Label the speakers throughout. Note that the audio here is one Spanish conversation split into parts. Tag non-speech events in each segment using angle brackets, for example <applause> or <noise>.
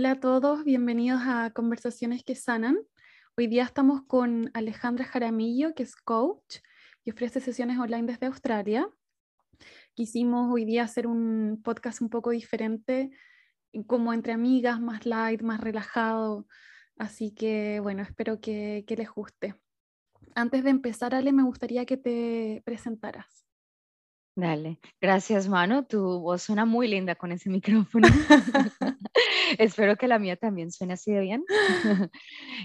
Speaker 1: Hola a todos, bienvenidos a Conversaciones que Sanan. Hoy día estamos con Alejandra Jaramillo, que es coach y ofrece sesiones online desde Australia. Quisimos hoy día hacer un podcast un poco diferente, como entre amigas, más light, más relajado. Así que bueno, espero que, que les guste. Antes de empezar, Ale, me gustaría que te presentaras.
Speaker 2: Dale, gracias Manu, tu voz suena muy linda con ese micrófono. <laughs> Espero que la mía también suene así de bien. <laughs>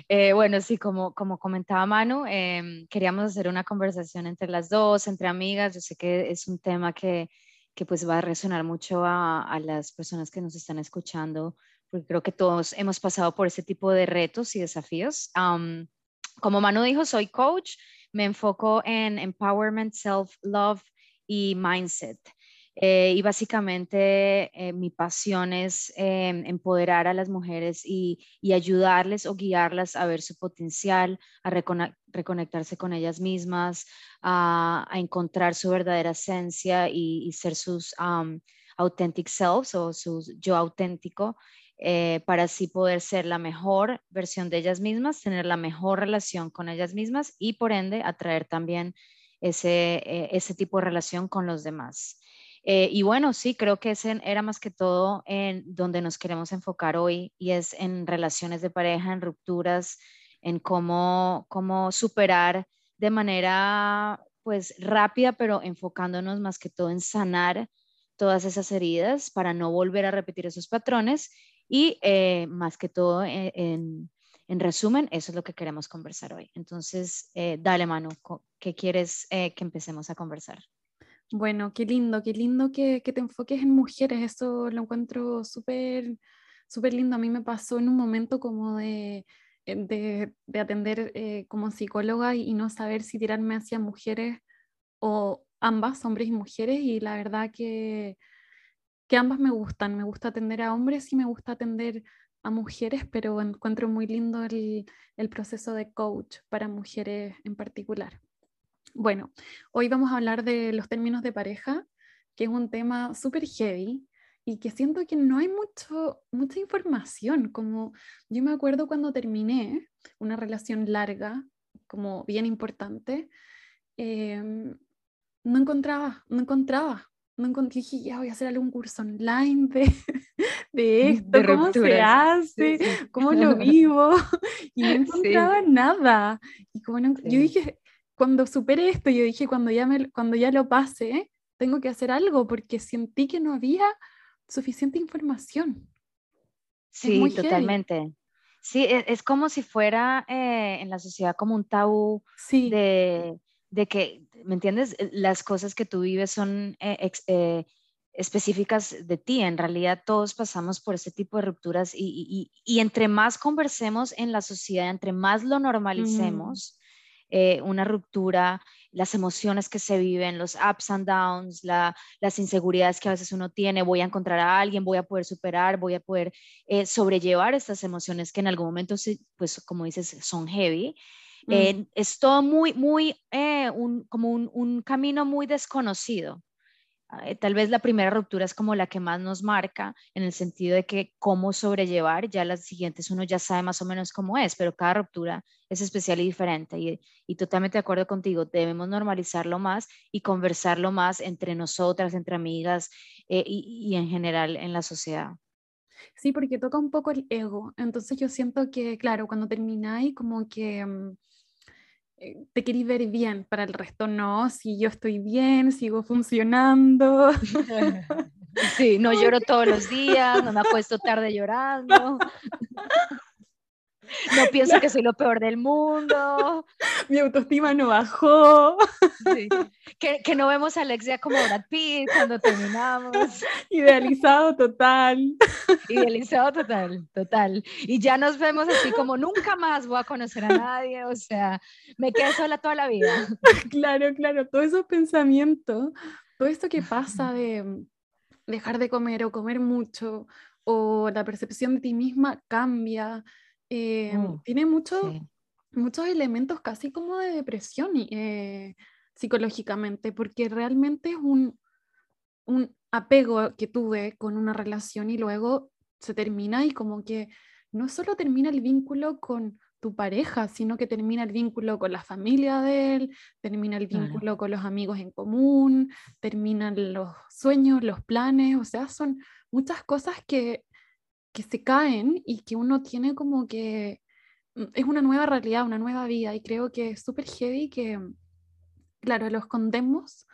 Speaker 2: Eh, bueno, sí, como, como comentaba Manu, em, queríamos hacer una conversación entre las dos, entre amigas. Yo sé que es un tema que, que pues va a resonar mucho a, a, las personas que nos están escuchando, porque creo que todos hemos pasado por ese tipo de retos y desafíos. como Manu dijo, soy coach, me enfoco en empowerment, self-love y mindset. Eh, y básicamente eh, mi pasión es em, empoderar a las mujeres y, ayudarles o guiarlas a ver su potencial, a reconectarse con ellas mismas, a, encontrar su verdadera esencia y, ser sus authentic selves o su yo auténtico. Eh, para así poder ser la mejor versión de ellas mismas, tener la mejor relación con ellas mismas y por ende atraer también ese, eh, ese tipo de relación con los demás. Eh, y bueno, sí, creo que ese era más que todo en donde nos queremos enfocar hoy y es en relaciones de pareja, en rupturas, en cómo, cómo superar de manera pues rápida, pero enfocándonos más que todo en sanar todas esas heridas para no volver a repetir esos patrones y eh, más que todo en, en resumen, eso es lo que queremos conversar hoy. Entonces, eh, dale, Manu, ¿qué quieres eh, que empecemos a conversar?
Speaker 1: Bueno, qué lindo, qué lindo que, te enfoques en mujeres. Eso lo encuentro súper, súper lindo. A mí me pasó en un momento como de, eh, de, atender como psicóloga y, no saber si tirarme hacia mujeres o ambas, hombres y mujeres. Y la verdad que, que ambas me gustan. Me gusta atender a hombres y me gusta atender a mujeres, pero encuentro muy lindo el, el, proceso de coach para mujeres en particular. Bueno, hoy vamos a hablar de los términos de pareja, que es un tema súper heavy y que siento que no hay mucho, mucha información. Como yo me acuerdo cuando terminé una relación larga, como bien importante, em, no encontraba, no encontraba no encontré, dije, ya voy a hacer algún curso online de, <laughs> <laughs> de esto, cómo se hace, cómo lo vivo, <laughs> y no encontraba nada. Y como yo dije, cuando supere esto, yo dije, cuando ya, me, cuando ya lo pase, tengo que hacer algo, porque sentí que no había suficiente información.
Speaker 2: Sí, totalmente. Sí, es, es, como si fuera eh, en la sociedad como un tabú sí. de de que, ¿me entiendes? Eh, las cosas que tú vives son eh, eh, específicas de ti. En realidad todos pasamos por ese tipo de rupturas y, entre más conversemos en la sociedad, entre más lo normalicemos, una ruptura, las emociones que se viven, los ups and downs, las inseguridades que a veces uno tiene, voy a encontrar a alguien, voy a poder superar, voy a poder sobrellevar estas emociones que en algún momento, pues como dices, son heavy. Mm. Eh, es todo muy, muy, eh, un, como un, un, camino muy desconocido. Eh, tal vez la primera ruptura es como la que más nos marca en el sentido de que cómo sobrellevar, ya las siguientes uno ya sabe más o menos cómo es, pero cada ruptura es especial y diferente. Y, y totalmente de acuerdo contigo, debemos normalizarlo más y conversarlo más entre nosotras, entre amigas y, y en general en la sociedad.
Speaker 1: Sí, porque toca un poco el ego. Entonces yo siento que, claro, cuando termináis, como que eh, te querís ver bien, para el resto no, si yo estoy bien, sigo funcionando. <laughs> <laughs>
Speaker 2: Sí, no lloro todos los días, no me acuesto tarde llorando. <laughs> No <laughs> pienso que soy lo peor del mundo. <laughs>
Speaker 1: Mi autoestima no bajó.
Speaker 2: Que, que, no vemos a Alexia como Brad Pitt cuando terminamos. <laughs>
Speaker 1: Idealizado total.
Speaker 2: Idealizado total, total. Y ya nos vemos así como nunca más voy a conocer a nadie, o sea, me quedé sola toda la vida.
Speaker 1: Claro, claro, todos esos pensamientos, todo esto que pasa de dejar de comer o comer mucho, o la percepción de ti misma cambia Mm, tiene mucho, muchos elementos casi como de depresión eh, psicológicamente, porque realmente es un, un apego que tuve con una relación y luego se termina y como que no solo termina el vínculo con tu pareja, sino que termina el vínculo con la familia de él, termina el vínculo con los amigos en común, terminan los sueños, los planes, o sea, son muchas cosas que, que se caen y que uno tiene como que mm, es una nueva realidad, una nueva vida y creo que es súper heavy que, claro, lo escondemos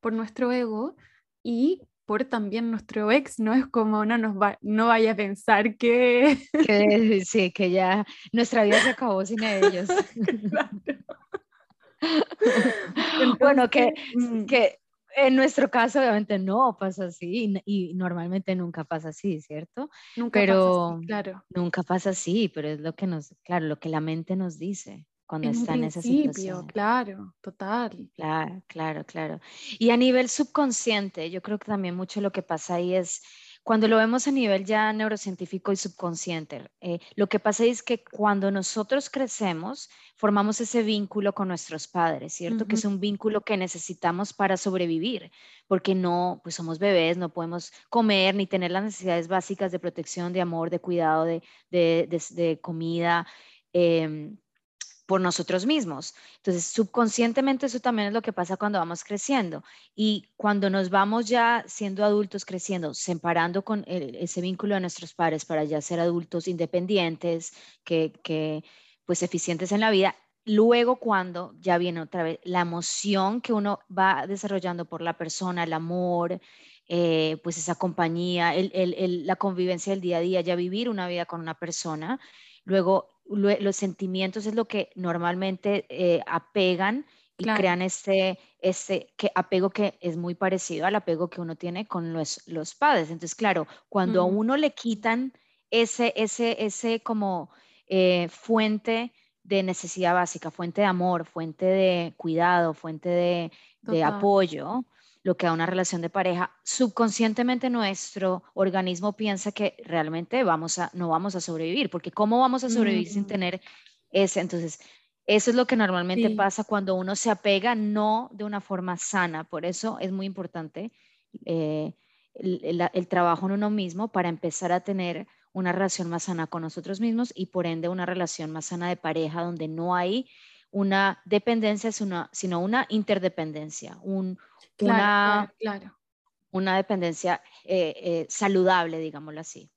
Speaker 1: por nuestro ego y por también nuestro ex, ¿no? Es como no nos va, no vaya a pensar que... <laughs>
Speaker 2: sí, que ya nuestra vida se acabó sin ellos. <laughs> <laughs> bueno, que, mm. que en nuestro caso obviamente no pasa así y, normalmente nunca pasa así, ¿cierto?
Speaker 1: Nunca pero, pasa así, claro.
Speaker 2: Nunca pasa así, pero es lo que nos, claro, lo que la mente nos dice cuando está en esa situación.
Speaker 1: Claro, total.
Speaker 2: Claro, claro, claro. Y a nivel subconsciente, yo creo que también mucho lo que pasa ahí es cuando lo vemos a nivel ya neurocientífico y subconsciente, eh, lo que pasa es que cuando nosotros crecemos, formamos ese vínculo con nuestros padres, ¿cierto? Que es un vínculo que necesitamos para sobrevivir, porque no, pues somos bebés, no podemos comer ni tener las necesidades básicas de protección, de amor, de cuidado, de, de, comida. Em, por nosotros mismos. Entonces, subconscientemente eso también es lo que pasa cuando vamos creciendo. Y cuando nos vamos ya siendo adultos, creciendo, separando con ese vínculo de nuestros padres para ya ser adultos independientes, que, que pues eficientes en la vida, luego cuando ya viene otra vez la emoción que uno va desarrollando por la persona, el amor, eh, pues esa compañía, el, el, la convivencia del día a día, ya vivir una vida con una persona, luego los sentimientos es lo que normalmente eh, apegan y crean este, este que apego que es muy parecido al apego que uno tiene con los, los padres. Entonces, claro, cuando a uno le quitan ese, ese, ese como eh, fuente de necesidad básica, fuente de amor, fuente de cuidado, fuente de, de apoyo, lo que a una relación de pareja, subconscientemente nuestro organismo piensa que realmente vamos a, no vamos a sobrevivir, porque ¿cómo vamos a sobrevivir sin tener ese? Entonces, eso es lo que normalmente pasa cuando uno se apega no de una forma sana. Por eso es muy importante eh, el, trabajo en uno mismo para empezar a tener una relación más sana con nosotros mismos y por ende una relación más sana de pareja donde no hay una dependencia, sino una interdependencia, un, una,
Speaker 1: claro,
Speaker 2: una dependencia eh, eh, saludable, digámoslo así.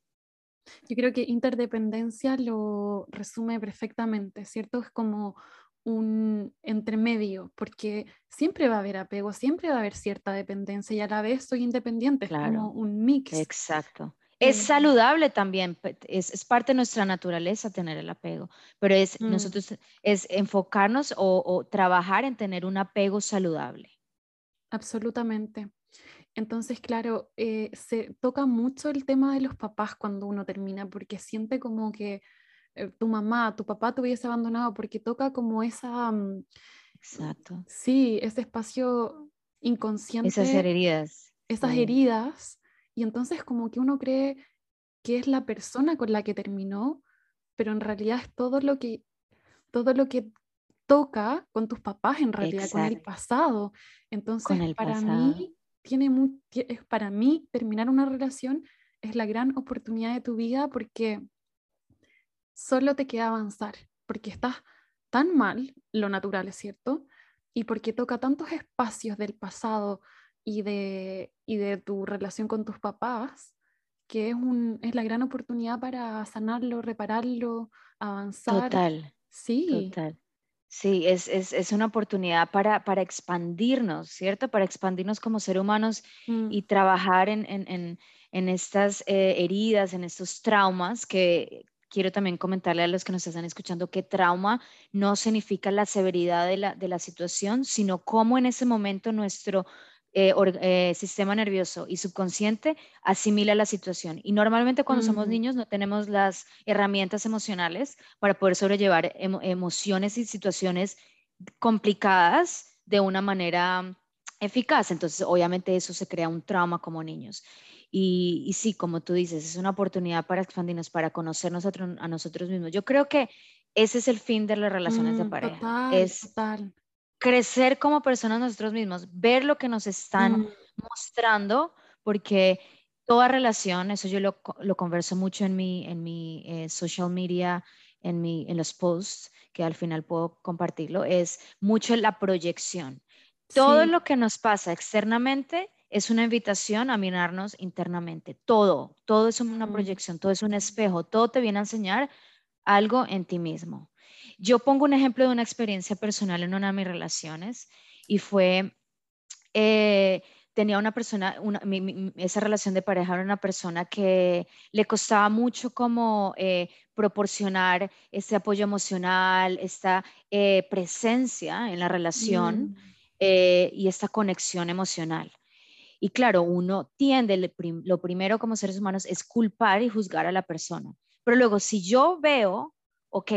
Speaker 1: Yo creo que interdependencia lo resume perfectamente, ¿cierto? Es como un entremedio, porque siempre va a haber apego, siempre va a haber cierta dependencia y a la vez soy independiente, es como un mix.
Speaker 2: Exacto. Es eh, saludable también, es, es, parte de nuestra naturaleza tener el apego, pero es mm. nosotros es enfocarnos o, o, trabajar en tener un apego saludable.
Speaker 1: Absolutamente. Entonces, claro, eh, se toca mucho el tema de los papás cuando uno termina, porque siente como que eh, tu mamá, tu papá te hubiese abandonado, porque toca como esa... Mm,
Speaker 2: Exacto.
Speaker 1: Sí, ese espacio inconsciente.
Speaker 2: Esas heridas.
Speaker 1: Esas heridas. Y entonces como que uno cree que es la persona con la que terminó, pero en realidad es todo lo que, todo lo que toca con tus papás en realidad, con el pasado. Entonces, para mí, tiene muy, para mí terminar una relación es la gran oportunidad de tu vida porque solo te queda avanzar, porque estás tan mal, lo natural es cierto, y porque toca tantos espacios del pasado y de, y de tu relación con tus papás, que es, un, es la gran oportunidad para sanarlo, repararlo, avanzar.
Speaker 2: Total.
Speaker 1: Sí.
Speaker 2: Total. Sí, es, es, es una oportunidad para, para, expandirnos, ¿cierto? Para expandirnos como seres humanos mm. y trabajar en, en, en, en estas eh, heridas, en estos traumas que quiero también comentarle a los que nos están escuchando que trauma no significa la severidad de la, de la situación, sino cómo en ese momento nuestro eh, eh, sistema nervioso y subconsciente asimila la situación. Y normalmente cuando somos niños no tenemos las herramientas emocionales para poder sobrellevar emociones y situaciones complicadas de una manera eficaz. Entonces, obviamente eso se crea un trauma como niños. Y, sí, como tú dices, es una oportunidad para expandirnos, para conocernos a, nosotros mismos. Yo creo que ese es el fin de las relaciones de mm, pareja. es
Speaker 1: total
Speaker 2: crecer como personas nosotros mismos, ver lo que nos están mm. mostrando, porque toda relación, eso yo lo, lo converso mucho en mi, en mi eh, social media, en, mi, en los posts, que al final puedo compartirlo, es mucho la proyección. Todo lo que nos pasa externamente es una invitación a mirarnos internamente. Todo, todo es una mm. proyección, todo es un espejo, todo te viene a enseñar algo en ti mismo. Yo pongo un ejemplo de una experiencia personal en una de mis relaciones y fue, eh, tenía una persona, esa relación de pareja era una persona que le costaba mucho como eh, proporcionar ese apoyo emocional, esta eh, presencia en la relación mm. y esta conexión emocional. Y claro, uno tiende, lo primero como seres humanos es culpar y juzgar a la persona. Pero luego, si yo veo, ok,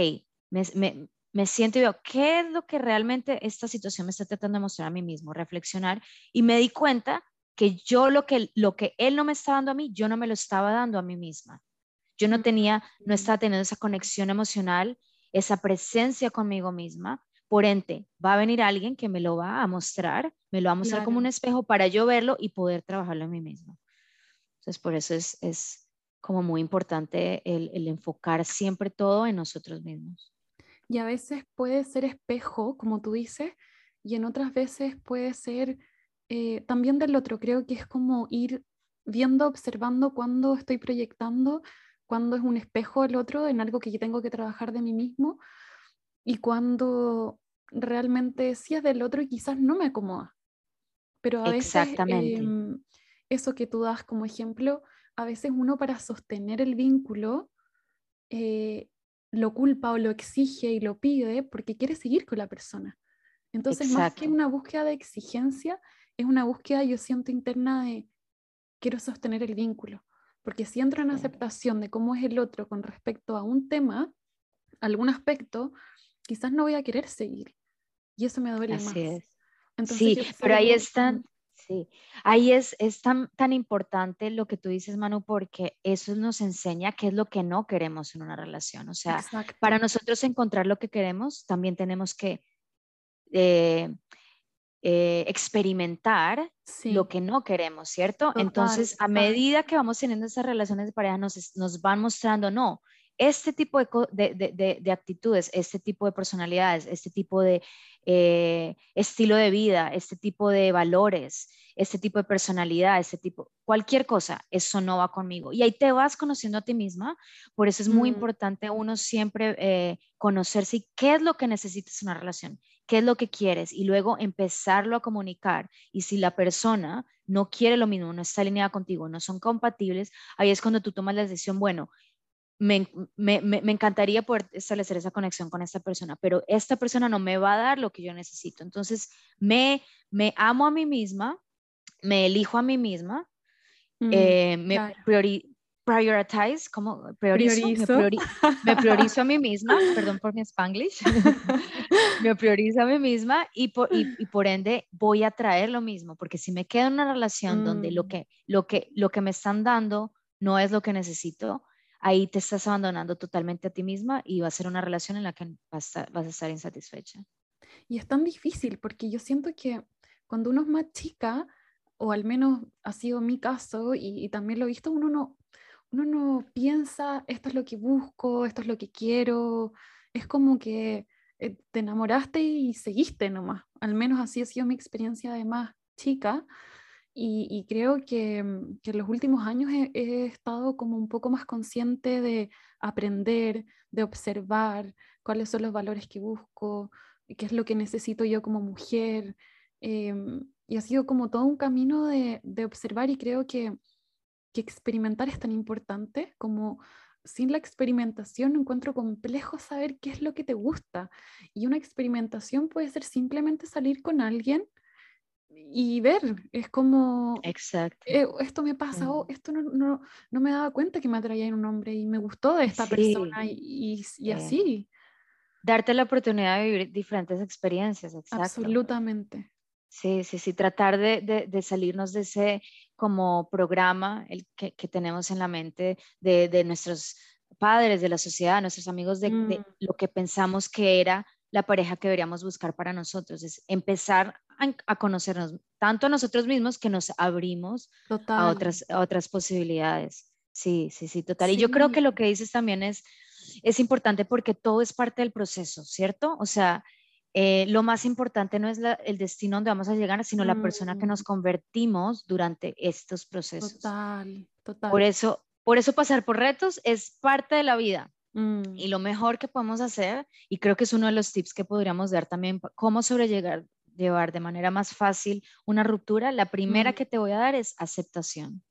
Speaker 2: me, siento y veo, ¿qué es lo que realmente esta situación me está tratando de mostrar a mí mismo? Reflexionar y me di cuenta que yo lo que, lo que él no me está dando a mí, yo no me lo estaba dando a mí misma. Yo no tenía, no estaba teniendo esa conexión emocional, esa presencia conmigo misma por ente, va a venir alguien que me lo va a mostrar, me lo va a mostrar como un espejo para yo verlo y poder trabajarlo en mí mismo. Entonces, por eso es, es como muy importante el, el, enfocar siempre todo en nosotros mismos.
Speaker 1: Y a veces puede ser espejo, como tú dices, y en otras veces puede ser eh, también del otro. Creo que es como ir viendo, observando cuando estoy proyectando, cuando es un espejo el otro en algo que yo tengo que trabajar de mí mismo y cuando realmente sí es del otro y quizás no me acomoda. Pero a veces
Speaker 2: Exactamente.
Speaker 1: Em, eso que tú das como ejemplo, a veces uno para sostener el vínculo eh, lo culpa o lo exige y lo pide porque quiere seguir con la persona. Entonces, más que una búsqueda de exigencia, es una búsqueda, yo siento, interna de quiero sostener el vínculo. Porque si entro en aceptación de cómo es el otro con respecto a un tema, algún aspecto, quizás no voy a querer seguir. Y eso me duele
Speaker 2: Así
Speaker 1: más.
Speaker 2: Es. sí, pero ahí están, sí, ahí es, es tan, tan importante lo que tú dices, Manu, porque eso nos enseña qué es lo que no queremos en una relación. O sea, para nosotros encontrar lo que queremos, también tenemos que eh, eh, experimentar lo que no queremos, ¿cierto? Entonces, a medida que vamos teniendo esas relaciones de pareja, nos, nos van mostrando, no, este tipo de, actitudes, este tipo de personalidades, este tipo de eh, estilo de vida, este tipo de valores, este tipo de personalidad, este tipo, cualquier cosa, eso no va conmigo. Y ahí te vas conociendo a ti misma, por eso es muy mm. importante uno siempre eh, conocerse y qué es lo que necesitas en una relación, qué es lo que quieres y luego empezarlo a comunicar. Y si la persona no quiere lo mismo, no está alineada contigo, no son compatibles, ahí es cuando tú tomas la decisión, bueno, me, me, me, encantaría poder establecer esa conexión con esta persona, pero esta persona no me va a dar lo que yo necesito. Entonces, me, me amo a mí misma, me elijo a mí misma, mm, eh, me prioritize, como priorizo, Me, priorizo. a mí misma, <laughs> perdón por mi spanglish, <laughs> me priorizo a mí misma y por, y, por, ende voy a traer lo mismo, porque si me quedo en una relación donde lo mm. que, lo, que, lo que me están dando no es lo que necesito, ahí te estás abandonando totalmente a ti misma y va a ser una relación en la que vas a, vas a estar insatisfecha.
Speaker 1: Y es tan difícil porque yo siento que cuando uno es más chica, o al menos ha sido mi caso, y, también lo he visto, uno no, uno no piensa, esto es lo que busco, esto es lo que quiero, es como que eh, te enamoraste y seguiste nomás, al menos así ha sido mi experiencia de más chica, y, creo que, mm, que, en los últimos años he, estado como un poco más consciente de aprender, de observar cuáles son los valores que busco, qué es lo que necesito yo como mujer. Em, y ha sido como todo un camino de, de observar y creo que, que, experimentar es tan importante como sin la experimentación encuentro complejo saber qué es lo que te gusta. Y una experimentación puede ser simplemente salir con alguien y ver, es como,
Speaker 2: Exacto.
Speaker 1: Eh, esto me pasa, oh, esto no, no, no, me daba cuenta que me atraía en un hombre y me gustó de esta persona y, y, así.
Speaker 2: Darte la oportunidad de vivir diferentes experiencias, exacto.
Speaker 1: Absolutamente.
Speaker 2: Sí, sí, sí, tratar de, de, de salirnos de ese como programa el que, que tenemos en la mente de, de, nuestros padres, de la sociedad, nuestros amigos, de, mm. lo que pensamos que era la pareja que deberíamos buscar para nosotros, es empezar a, conocernos tanto a nosotros mismos que nos abrimos a otras, otras posibilidades. Sí, sí, sí, total. Y yo creo que lo que dices también es, es importante porque todo es parte del proceso, ¿cierto? O sea, eh, lo más importante no es el destino donde vamos a llegar, sino la persona que nos mm. convertimos durante estos procesos.
Speaker 1: Total, total.
Speaker 2: Por eso, por eso pasar por retos es parte de la vida.
Speaker 1: Mm.
Speaker 2: Y lo mejor que podemos hacer, y creo que es uno de los tips que podríamos dar también, cómo sobrellevar llevar de manera más fácil una ruptura, la primera
Speaker 1: mm.
Speaker 2: que te voy a dar es aceptación.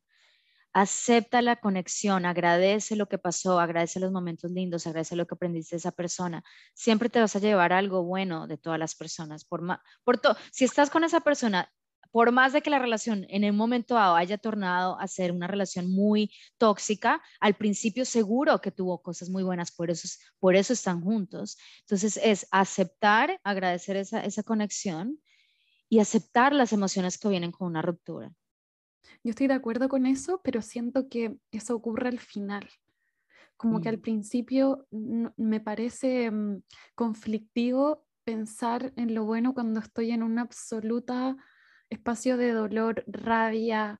Speaker 2: Acepta la conexión, agradece lo que pasó, agradece los momentos lindos, agradece lo que aprendiste de esa persona. Siempre te vas a llevar algo bueno de todas las personas. Por, por si estás con esa persona por más de que la relación en el momento dado haya tornado a ser una relación muy tóxica, al principio seguro que tuvo cosas muy buenas, por eso, por eso están juntos. Entonces es aceptar, agradecer esa, esa conexión y aceptar las emociones que vienen con una ruptura.
Speaker 1: Yo estoy de acuerdo con eso, pero siento que eso ocurre al final. Como que al mm. principio me parece mm, conflictivo pensar en lo bueno cuando estoy en una absoluta espacio de dolor, rabia,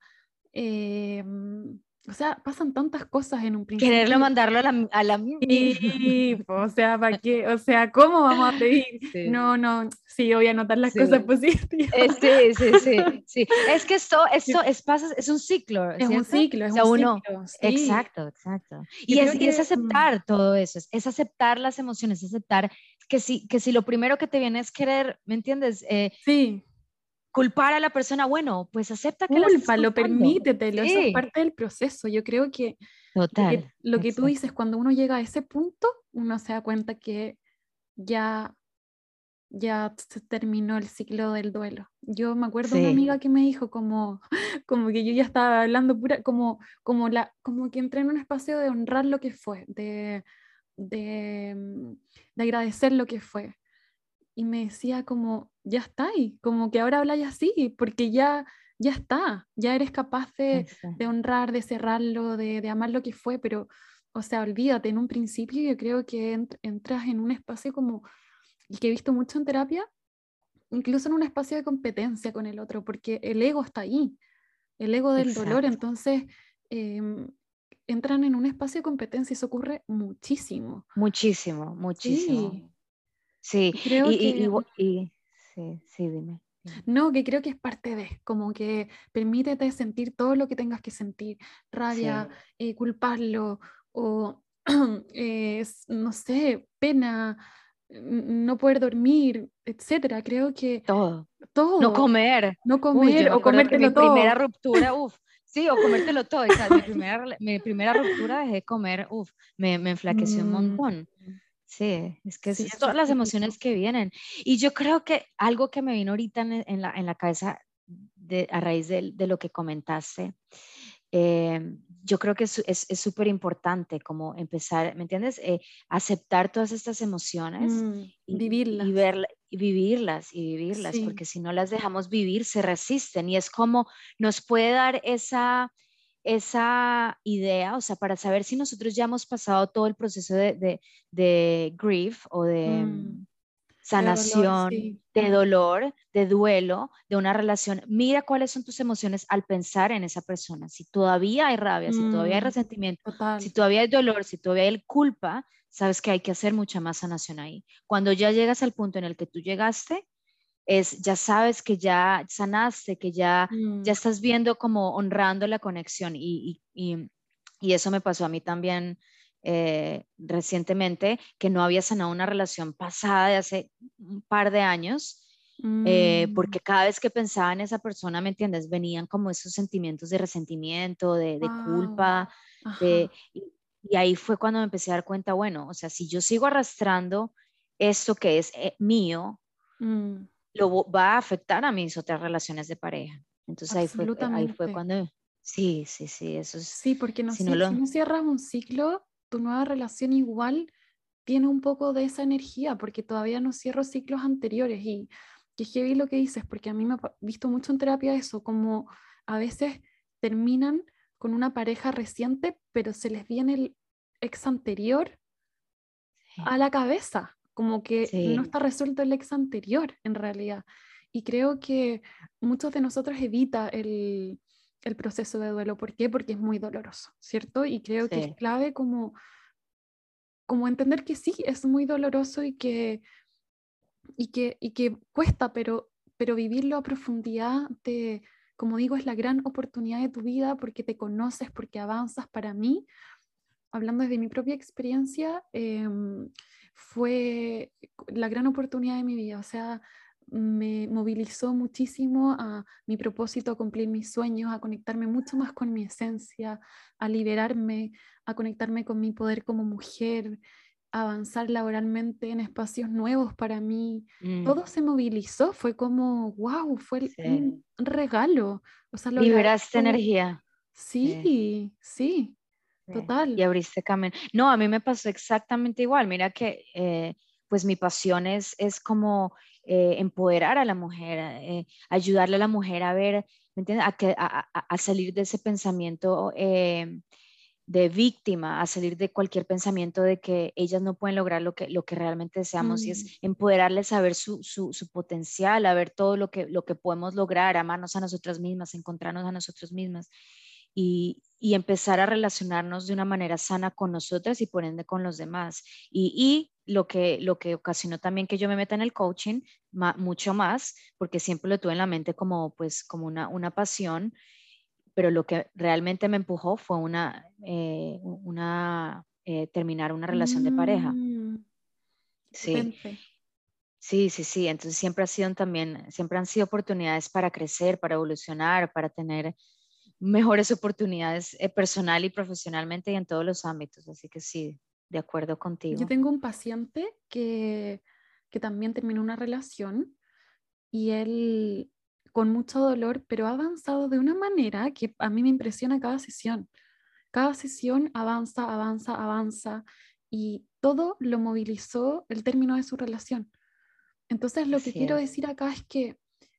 Speaker 1: em, o sea, pasan tantas cosas en un principio.
Speaker 2: Quererlo mandarlo a la, a la
Speaker 1: sí, o sea, ¿para qué? O sea, ¿cómo vamos a pedir? No, no, sí, voy a anotar las cosas positivas.
Speaker 2: Eh, sí, sí, sí, sí. <laughs> Es que esto, esto es, es un ciclo.
Speaker 1: Es un ciclo, es un uno, ciclo.
Speaker 2: Exacto, exacto. Y es, y es, aceptar mm. todo eso, es, es, aceptar las emociones, es aceptar que si, que si lo primero que te viene es querer, ¿me entiendes?
Speaker 1: Eh, sí
Speaker 2: culpar a la persona, bueno, pues acepta que
Speaker 1: Culpa, lo permítetelo, eso es parte del proceso. Yo creo que,
Speaker 2: Total,
Speaker 1: lo que, tú dices, cuando uno llega a ese punto, uno se da cuenta que ya, ya se terminó el ciclo del duelo. Yo me acuerdo de una amiga que me dijo como, <laughs> como que yo ya estaba hablando pura, como, como, la, como que entré en un espacio de honrar lo que fue, de, de, mm, de agradecer lo que fue y me decía como, ya está ahí, como que ahora habláis así, porque ya, ya está, ya eres capaz de, de honrar, de cerrarlo, de, de, amar lo que fue, pero, o sea, olvídate, en un principio yo creo que entras en un espacio como, y que he visto mucho en terapia, incluso en un espacio de competencia con el otro, porque el ego está ahí, el ego del dolor, entonces... Em, entran en un espacio de competencia y eso ocurre muchísimo.
Speaker 2: Muchísimo, muchísimo. Sí,
Speaker 1: creo
Speaker 2: y, que... sí, sí, dime.
Speaker 1: No, que creo que es parte de, como que permítete sentir todo lo que tengas que sentir, rabia, eh, culparlo, o <clears throat> no sé, pena, no poder dormir, etcétera. Creo que
Speaker 2: todo.
Speaker 1: Todo.
Speaker 2: No comer.
Speaker 1: No comer o comértelo
Speaker 2: mi primera ruptura, <laughs> uff. Sí, o comértelo todo. mi, primera, mi primera ruptura dejé de comer, uff, me, me enflaqueció un mm. montón. Sí, es que son todas las emociones que vienen. Y yo creo que algo que me vino ahorita en, la, en la, cabeza de, a raíz de, de, lo que comentaste, eh, yo creo que es súper importante como empezar, ¿me entiendes? Eh, aceptar todas estas emociones
Speaker 1: mm, y, vivirlas.
Speaker 2: Y, ver, y vivirlas y vivirlas, porque si no las dejamos vivir, se resisten y es como nos puede dar esa esa idea, o sea, para saber si nosotros ya hemos pasado todo el proceso de, de, grief o de mm, sanación, de dolor, de duelo, de una relación, mira cuáles son tus emociones al pensar en esa persona. Si todavía hay rabia, si todavía hay mm, resentimiento, si todavía hay dolor, si todavía hay culpa, sabes que hay que hacer mucha más sanación ahí. Cuando ya llegas al punto en el que tú llegaste, es ya sabes que ya sanaste, que ya, ya mm. estás viendo como honrando la conexión y, y, y, eso me pasó a mí también eh, recientemente, que no había sanado una relación pasada de hace un par de años. Eh,
Speaker 1: mm.
Speaker 2: porque cada vez que pensaba en esa persona, ¿me entiendes? Venían como esos sentimientos de resentimiento, de, de culpa, de, y, ahí fue cuando me empecé a dar cuenta, bueno, o sea, si yo sigo arrastrando esto que es eh, mío,
Speaker 1: mm
Speaker 2: lo va a afectar a mis otras relaciones de pareja. Entonces ahí fue, ahí fue cuando, sí, sí, sí, eso es.
Speaker 1: Sí, porque no, si, no, si no cierras un ciclo, tu nueva relación igual tiene un poco de esa energía, porque todavía no cierro ciclos anteriores y que heavy lo que dices, porque a mí me ha visto mucho en terapia eso, como a veces terminan con una pareja reciente, pero se les viene el ex anterior a la cabeza como que no está resuelto el ex anterior en realidad. Y creo que muchos de nosotros evita el, el proceso de duelo. ¿Por qué? Porque es muy doloroso, ¿cierto? Y creo que es clave como, como entender que sí, es muy doloroso y que, y que, y que cuesta, pero, pero vivirlo a profundidad, te, como digo, es la gran oportunidad de tu vida porque te conoces, porque avanzas. Para mí, hablando desde mi propia experiencia, em, fue la gran oportunidad de mi vida. O sea, me movilizó muchísimo a mi propósito, a cumplir mis sueños, a conectarme mucho más con mi esencia, a liberarme, a conectarme con mi poder como mujer, a avanzar laboralmente en espacios nuevos para mí. Mm. Todo se movilizó, fue como, wow, fue un regalo. O sea,
Speaker 2: Liberaste energía.
Speaker 1: Sí, sí, total.
Speaker 2: Y abriste camino. No, a mí me pasó exactamente igual. Mira que... Eh, pues mi pasión es, es como eh, empoderar a la mujer, eh, ayudarle a la mujer a ver, ¿me entiendes? A, que, a, salir de ese pensamiento eh, de víctima, a salir de cualquier pensamiento de que ellas no pueden lograr lo que, lo que realmente deseamos y es mm. empoderarles a ver su, su, su, potencial, a ver todo lo que, lo que podemos lograr, amarnos a nosotras mismas, encontrarnos a nosotras mismas y, y empezar a relacionarnos de una manera sana con nosotras y por ende con los demás. Y, y lo que, lo que ocasionó también que yo me meta en el coaching mucho más, porque siempre lo tuve en la mente como, pues, como una, una pasión, pero lo que realmente me empujó fue una, eh, una eh, terminar una relación de pareja. Mm, sí. Sí, sí, sí. Entonces siempre ha sido también, siempre han sido oportunidades para crecer, para evolucionar, para tener mejores oportunidades eh, personal y profesionalmente y en todos los ámbitos. Así que sí, de acuerdo contigo.
Speaker 1: Yo tengo un paciente que, que también terminó una relación y él con mucho dolor, pero ha avanzado de una manera que a mí me impresiona cada sesión. Cada sesión avanza, avanza, avanza y todo lo movilizó el término de su relación. Entonces lo que quiero decir acá es que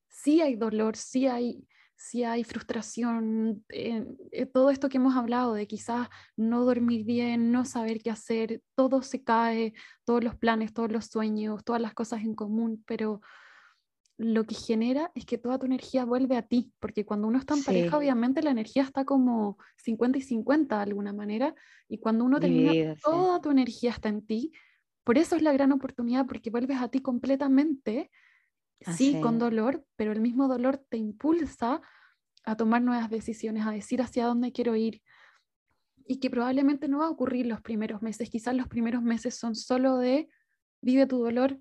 Speaker 1: sí hay dolor, sí hay si hay frustración, eh, eh, todo esto que hemos hablado de quizás no dormir bien, no saber qué hacer, todo se cae, todos los planes, todos los sueños, todas las cosas en común, pero lo que genera es que toda tu energía vuelve a ti, porque cuando uno está en pareja, obviamente la energía está como 50 y 50 de alguna manera, y cuando uno termina, toda tu energía está en ti, por eso es la gran oportunidad, porque vuelves a ti completamente sí, con dolor, pero el mismo dolor te impulsa a tomar nuevas decisiones, a decir hacia dónde quiero ir. Y que probablemente no va a ocurrir los primeros meses, quizás los primeros meses son solo de vive tu dolor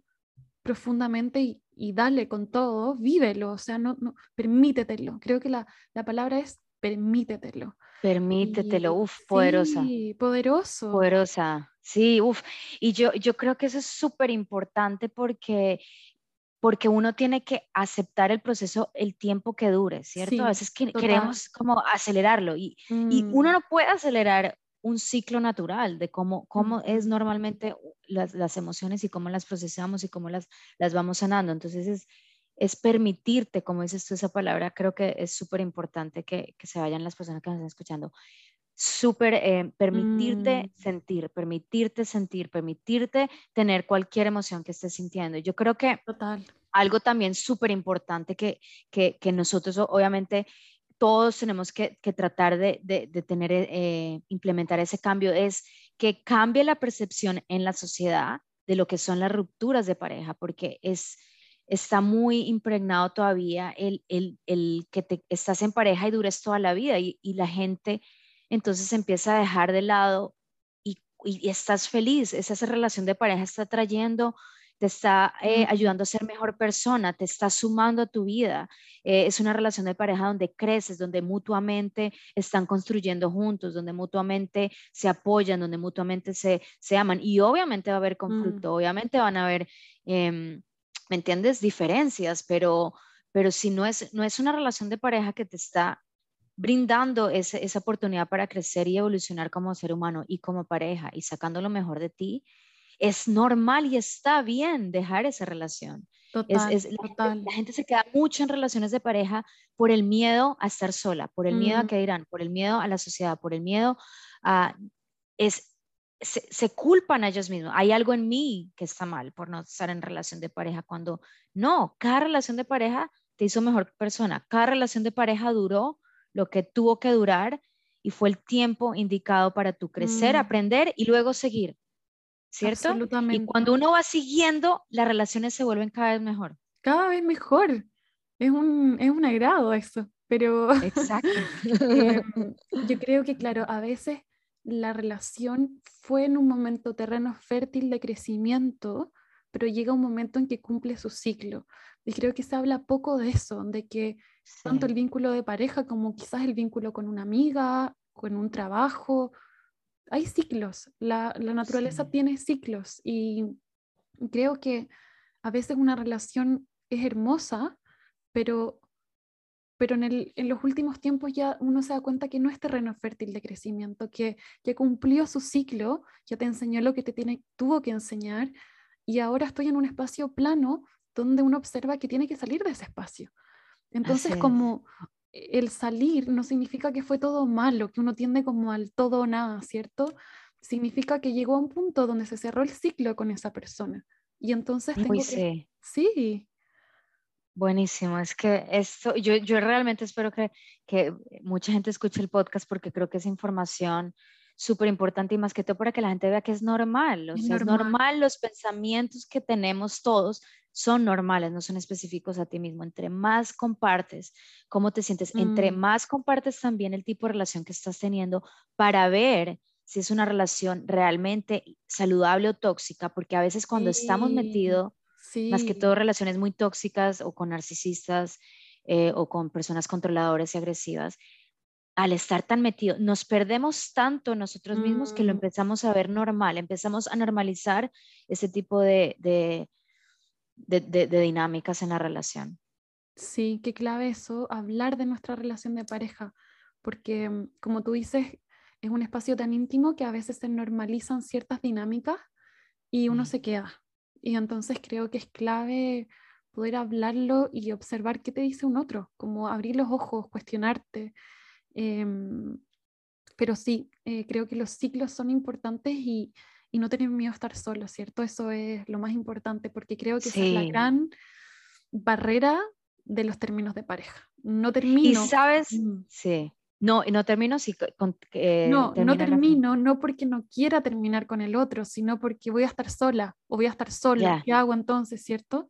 Speaker 1: profundamente y, dale con todo, vívelo, o sea, no, no permítetelo. Creo que la, palabra es permítetelo.
Speaker 2: Permítetelo, uff, poderosa.
Speaker 1: Sí, poderoso.
Speaker 2: Poderosa, sí, uff. Y yo, yo creo que eso es súper importante porque porque uno tiene que aceptar el proceso el tiempo que dure, ¿cierto? a veces queremos como acelerarlo y, y, uno mm. no puede acelerar un ciclo natural de cómo, cómo es normalmente las, las, emociones y cómo las procesamos y cómo las, las vamos sanando. Entonces es, es permitirte, como dices tú esa palabra, creo que es súper importante que, que, se vayan las personas que nos están escuchando. Súper eh, permitirte mm. sentir, permitirte sentir, permitirte tener cualquier emoción que estés sintiendo. Yo creo que
Speaker 1: Total.
Speaker 2: algo también súper importante que, que, que, nosotros obviamente todos tenemos que, que tratar de, de, de tener, eh, implementar ese cambio es que cambie la percepción en la sociedad de lo que son las rupturas de pareja, porque es, está muy impregnado todavía el, el, el que te, estás en pareja y dures toda la vida y, y la gente entonces empieza a dejar de lado y, estás feliz. Esa, relación de pareja está trayendo, te está eh, ayudando a ser mejor persona, te está sumando a tu vida. Eh, es una relación de pareja donde creces, donde mutuamente están construyendo juntos, donde mutuamente se apoyan, donde mutuamente se, se aman. Y obviamente va a haber conflicto, mm. obviamente van a haber, em, ¿me entiendes? Diferencias, pero pero si no es, no es una relación de pareja que te está brindando esa oportunidad para crecer y evolucionar como ser humano y como pareja y sacando lo mejor de ti, es normal y está bien dejar esa relación.
Speaker 1: Total,
Speaker 2: es, La, gente, se queda mucho en relaciones de pareja por el miedo a estar sola, por el miedo a mm. que dirán, por el miedo a la sociedad, por el miedo a... Es, se, culpan a ellos mismos. Hay algo en mí que está mal por no estar en relación de pareja, cuando no, cada relación de pareja te hizo mejor persona, cada relación de pareja duró lo que tuvo que durar y fue el tiempo indicado para tú crecer, mm. aprender y luego seguir. ¿Cierto? Absolutamente. Y cuando uno va siguiendo, las relaciones se vuelven cada vez mejor.
Speaker 1: Cada vez mejor. Es un, es un agrado eso, pero
Speaker 2: Exacto. <laughs>
Speaker 1: Em, yo creo que, claro, a veces la relación fue en un momento terreno fértil de crecimiento, pero llega un momento en que cumple su ciclo. Y creo que se habla poco de eso, de que tanto el vínculo de pareja como quizás el vínculo con una amiga, con un trabajo, hay ciclos, la, naturaleza tiene ciclos y creo que a veces una relación es hermosa, pero pero en, los últimos tiempos ya uno se da cuenta que no es terreno fértil de crecimiento, que ya cumplió su ciclo, ya te enseñó lo que te tiene, tuvo que enseñar, y ahora estoy en un espacio plano donde uno observa que tiene que salir de ese espacio. Entonces, como el salir no significa que fue todo malo, que uno tiende como al todo o nada, ¿cierto? Significa que llegó a un punto donde se cerró el ciclo con esa persona. Y entonces tengo que... Sí,
Speaker 2: Buenísimo, es que esto, yo, yo realmente espero que, que mucha gente escuche el podcast porque creo que es información súper importante y más que todo para que la gente vea que es normal, o es sea, normal. es normal, los pensamientos que tenemos todos son normales, no son específicos a ti mismo. Entre más compartes cómo te sientes, entre mm. más compartes también el tipo de relación que estás teniendo para ver si es una relación realmente saludable o tóxica, porque a veces cuando estamos metidos más que todo relaciones muy tóxicas o con narcisistas eh, o con personas controladoras y agresivas, al estar tan metido, nos perdemos tanto nosotros mismos que lo mm. empezamos a ver normal, empezamos a normalizar ese tipo de, de, de, dinámicas en la relación.
Speaker 1: Sí, qué clave eso, hablar de nuestra relación de pareja, porque mm, como tú dices, es un espacio tan íntimo que a veces se normalizan ciertas dinámicas y uno se queda. Y entonces creo que es clave poder hablarlo y observar qué te dice un otro, como abrir los ojos, cuestionarte. Em, pero sí, eh, creo que los ciclos son importantes y, y, no tener miedo a estar solo, ¿cierto? Eso es lo más importante porque creo que es la gran barrera de los términos de pareja. No termino.
Speaker 2: Y sabes, sí. No, no termino si
Speaker 1: con, no, no termino, no porque no quiera terminar con el otro, sino porque voy a estar sola o voy a estar sola. ¿Qué hago entonces, cierto?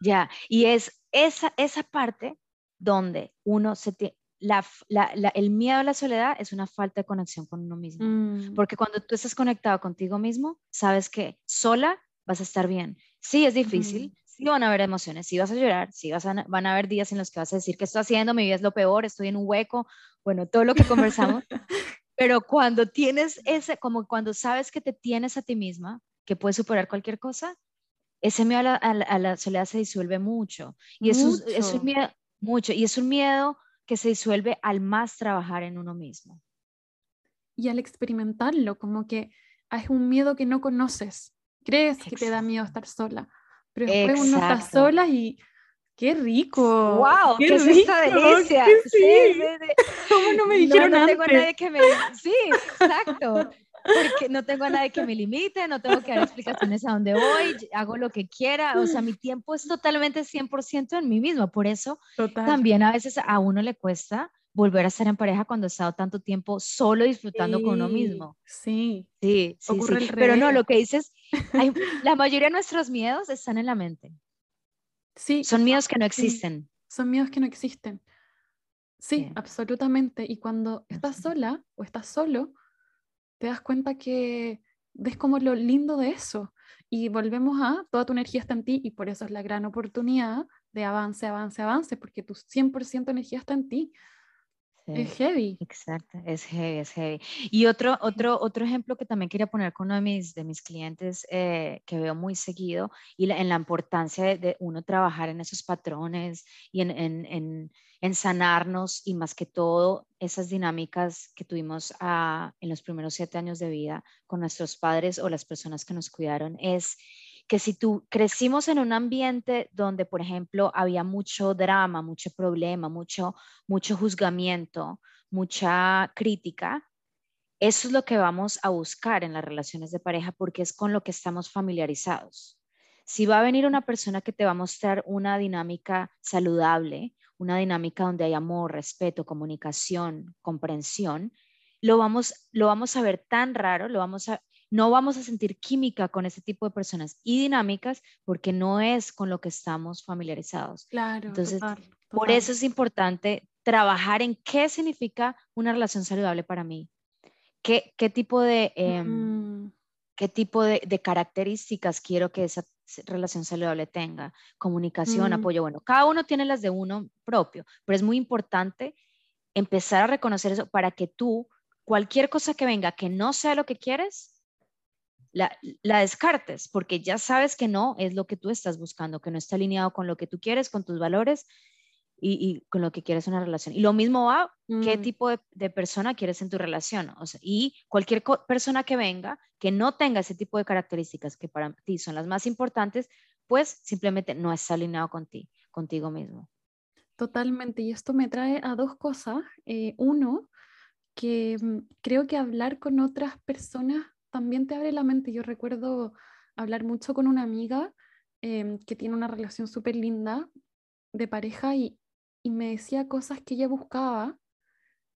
Speaker 2: Ya, y es esa, esa parte donde uno se te, la, la, el miedo a la soledad es una falta de conexión con uno mismo. Mm. Porque cuando tú estás conectado contigo mismo, sabes que sola vas a estar bien. Sí, es difícil, sí van a haber emociones, sí vas a llorar, sí vas a, van a haber días en los que vas a decir, ¿qué estoy haciendo? Mi vida es lo peor, estoy en un hueco, bueno, todo lo que conversamos. <laughs> Pero cuando tienes ese, como cuando sabes que te tienes a ti misma, que puedes superar cualquier cosa, ese miedo a la, soledad se disuelve mucho. Y es un, miedo, mucho, y es un miedo que se disuelve al más trabajar en uno mismo.
Speaker 1: Y al experimentarlo, como que es un miedo que no conoces. Crees que te da miedo estar sola, pero después uno está sola y qué rico.
Speaker 2: ¡Wow! ¡Qué, es esta delicia! <laughs>
Speaker 1: sí. ¿Cómo no me dijeron
Speaker 2: no,
Speaker 1: no
Speaker 2: tengo a nadie que me... Sí, exacto. Porque no tengo a nadie que me limite, no tengo que dar explicaciones a dónde voy, hago lo que quiera, o sea, mi tiempo es totalmente 100% en mí mismo, por eso también a veces a uno le cuesta volver a estar en pareja cuando ha estado tanto tiempo solo disfrutando con uno mismo.
Speaker 1: Sí,
Speaker 2: sí, sí, sí. Pero no, lo que dices, la mayoría de nuestros miedos están en la mente.
Speaker 1: Sí.
Speaker 2: Son miedos que no existen.
Speaker 1: Son miedos que no existen. Sí, absolutamente. Y cuando estás sola o estás solo, te das cuenta que ves como lo lindo de eso. Y volvemos a toda tu energía está en ti y por eso es la gran oportunidad de avance, avance, avance, porque tu 100% energía está en ti es heavy.
Speaker 2: Exacto, es heavy, es heavy. Y otro, otro, otro ejemplo que también quería poner con uno de mis, de mis clientes eh, que veo muy seguido y en la importancia de, uno trabajar en esos patrones y en, en, en, en, sanarnos y más que todo esas dinámicas que tuvimos ah, en los primeros siete años de vida con nuestros padres o las personas que nos cuidaron es que si tú crecimos en un ambiente donde, por ejemplo, había mucho drama, mucho problema, mucho, mucho juzgamiento, mucha crítica, eso es lo que vamos a buscar en las relaciones de pareja porque es con lo que estamos familiarizados. Si va a venir una persona que te va a mostrar una dinámica saludable, una dinámica donde hay amor, respeto, comunicación, comprensión, lo vamos, lo vamos a ver tan raro, lo vamos a, no vamos a sentir química con ese tipo de personas y dinámicas porque no es con lo que estamos familiarizados.
Speaker 1: Claro.
Speaker 2: Entonces, por eso es importante trabajar en qué significa una relación saludable para mí. ¿Qué, qué tipo de... Em, mm. ¿Qué tipo de, características quiero que esa relación saludable tenga? Comunicación, mm. apoyo. Bueno, cada uno tiene las de uno propio, pero es muy importante empezar a reconocer eso para que tú, cualquier cosa que venga que no sea lo que quieres, la, la, descartes, porque ya sabes que no es lo que tú estás buscando, que no está alineado con lo que tú quieres, con tus valores y, con lo que quieres una relación. Y lo mismo va, qué mm. tipo de, persona quieres en tu relación. O sea, y cualquier persona que venga que no tenga ese tipo de características que para ti son las más importantes, pues simplemente no está alineado con ti, contigo mismo.
Speaker 1: Totalmente. Y esto me trae a dos cosas. Eh, uno, que mm, creo que hablar con otras personas también te abre la mente. Yo recuerdo hablar mucho con una amiga em, que tiene una relación súper linda de pareja y, y me decía cosas que ella buscaba,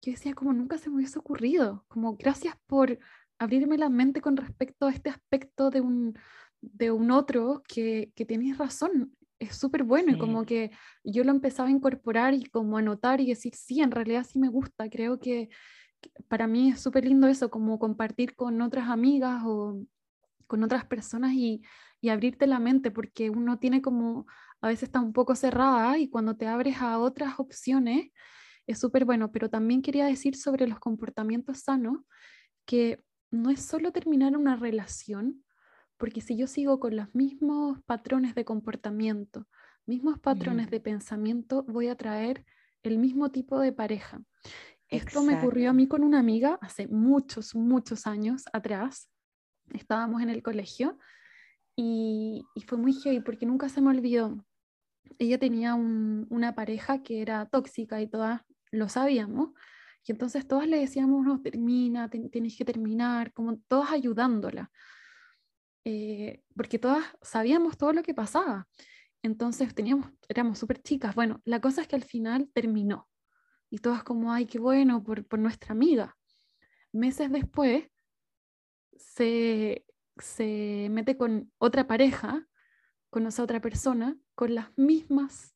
Speaker 1: yo decía como nunca se me hubiese ocurrido, como gracias por abrirme la mente con respecto a este aspecto de un, de un otro que, que tienes razón, es súper bueno y como que yo lo empezaba a incorporar y como anotar y decir, sí, en realidad sí me gusta, creo que, para mí es súper lindo eso, como compartir con otras amigas o con otras personas y, y abrirte la mente, porque uno tiene como a veces está un poco cerrada y cuando te abres a otras opciones es súper bueno. Pero también quería decir sobre los comportamientos sanos que no es solo terminar una relación, porque si yo sigo con los mismos patrones de comportamiento, mismos patrones de pensamiento, voy a traer el mismo tipo de pareja. Esto me ocurrió a mí con una amiga hace muchos, muchos años atrás. Estábamos en el colegio y, y, fue muy heavy porque nunca se me olvidó ella tenía una pareja que era tóxica y todas lo sabíamos. Y entonces todas le decíamos, no, termina, tienes que terminar, como todas ayudándola. Eh, porque todas sabíamos todo lo que pasaba. Entonces teníamos, éramos súper chicas. Bueno, la cosa es que al final terminó. Y todas como, ay, qué bueno por, por nuestra amiga. Meses después se, se mete con otra pareja conoce a otra persona con las mismas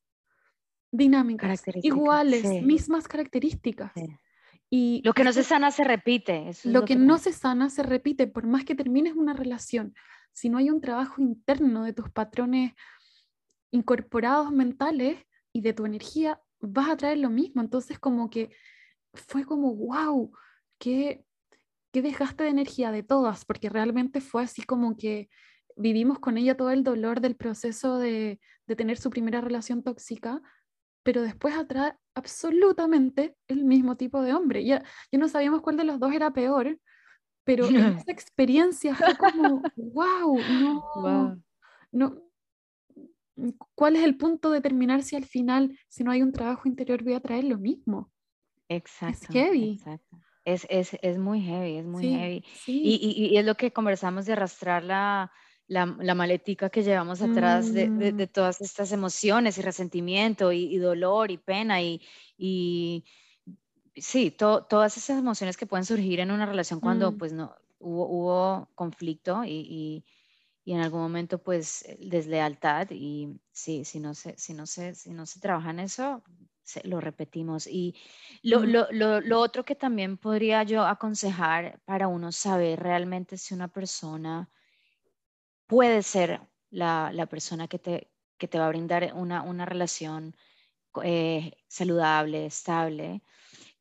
Speaker 1: dinámicas, iguales, mismas características. Y
Speaker 2: lo que no se sana se repite.
Speaker 1: lo, que, no se sana se repite, por más que termines una relación, si no hay un trabajo interno de tus patrones incorporados mentales y de tu energía, vas a traer lo mismo. Entonces como que fue como, wow, qué, qué desgaste de energía de todas, porque realmente fue así como que vivimos con ella todo el dolor del proceso de, tener su primera relación tóxica, pero después atrae absolutamente el mismo tipo de hombre. Ya, ya no sabíamos cuál de los dos era peor, pero <laughs> esa experiencia fue como, wow, no, no, ¿cuál es el punto de terminar si al final, si no hay un trabajo interior, voy a traer lo mismo?
Speaker 2: Exacto. Es heavy. Es, es, es, muy heavy, es muy heavy. Y, y, y, es lo que conversamos de arrastrar la, la, la maletica que llevamos atrás de, de, mm. todas estas emociones y resentimiento y, dolor y pena y, y sí, todas esas emociones que pueden surgir en una relación cuando mm. pues no hubo, hubo conflicto y, y, en algún momento pues deslealtad y sí, si no se, si no se, si no se trabaja en eso, lo repetimos. Y lo, mm. lo, lo, lo, otro que también podría yo aconsejar para uno saber realmente si una persona puede ser la, la persona que te, que te va a brindar una, una relación eh, saludable, estable,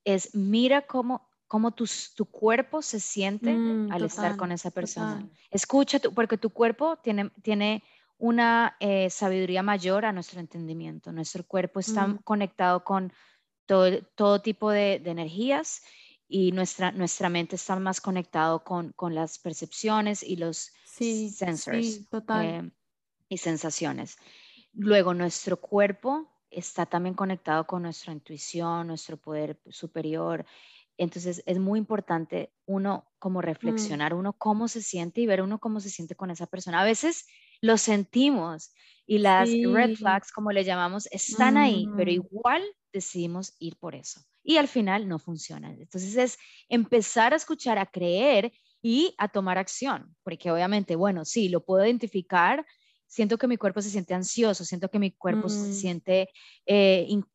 Speaker 2: es mira cómo, cómo tu, tu cuerpo se siente mm, al estar con esa persona. Escucha, tu, porque tu cuerpo tiene, tiene una eh, sabiduría mayor a nuestro entendimiento. Nuestro cuerpo está mm. conectado con todo, todo tipo de, de, energías y nuestra, nuestra mente está más conectado con, con las percepciones y los sí, sensors eh, y sensaciones. Luego, nuestro cuerpo está también conectado con nuestra intuición, nuestro poder superior. Entonces es muy importante uno como
Speaker 1: Mm,
Speaker 2: reflexionar, uno cómo se siente y ver uno cómo se siente con esa persona. A veces lo sentimos y las red flags, como le llamamos, están ahí, pero
Speaker 1: Mm,
Speaker 2: igual decidimos ir por eso. Y al final no funciona. Entonces es empezar a escuchar, a creer y a tomar acción, porque obviamente, bueno, sí, lo puedo identificar, siento que mi cuerpo se siente ansioso, siento que mi cuerpo se
Speaker 1: mm,
Speaker 2: siente eh, in-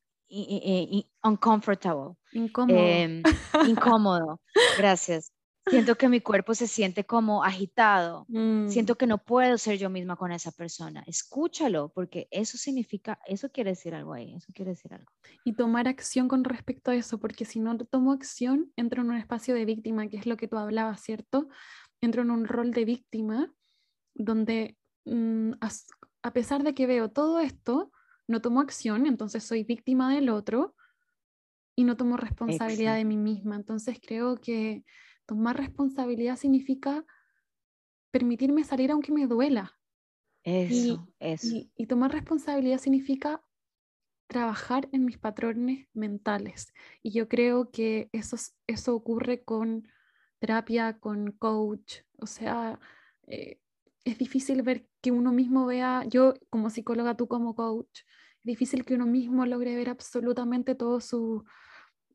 Speaker 2: uncomfortable,
Speaker 1: incómodo.
Speaker 2: em, incómodo, gracias. Siento que mi cuerpo se siente como agitado,
Speaker 1: Mm,
Speaker 2: siento que no puedo ser yo misma con esa persona. Escúchalo, porque eso significa, eso quiere decir algo ahí, eso quiere decir algo.
Speaker 1: Y tomar acción con respecto a eso, porque si no tomo acción, entro en un espacio de víctima, que es lo que tú hablabas, ¿cierto? Entro en un rol de víctima donde mm, a pesar de que veo todo esto, no tomo acción, entonces soy víctima del otro y no tomo responsabilidad de mí misma. Entonces creo que tomar responsabilidad significa permitirme salir aunque me duela. Y,
Speaker 2: Eso, eso.
Speaker 1: y- y tomar responsabilidad significa trabajar en mis patrones mentales. Y yo creo que eso, es- eso ocurre con terapia, con coach. O sea, eh, es difícil ver que uno mismo vea, yo como psicóloga, tú como coach, es difícil que uno mismo logre ver absolutamente todos su-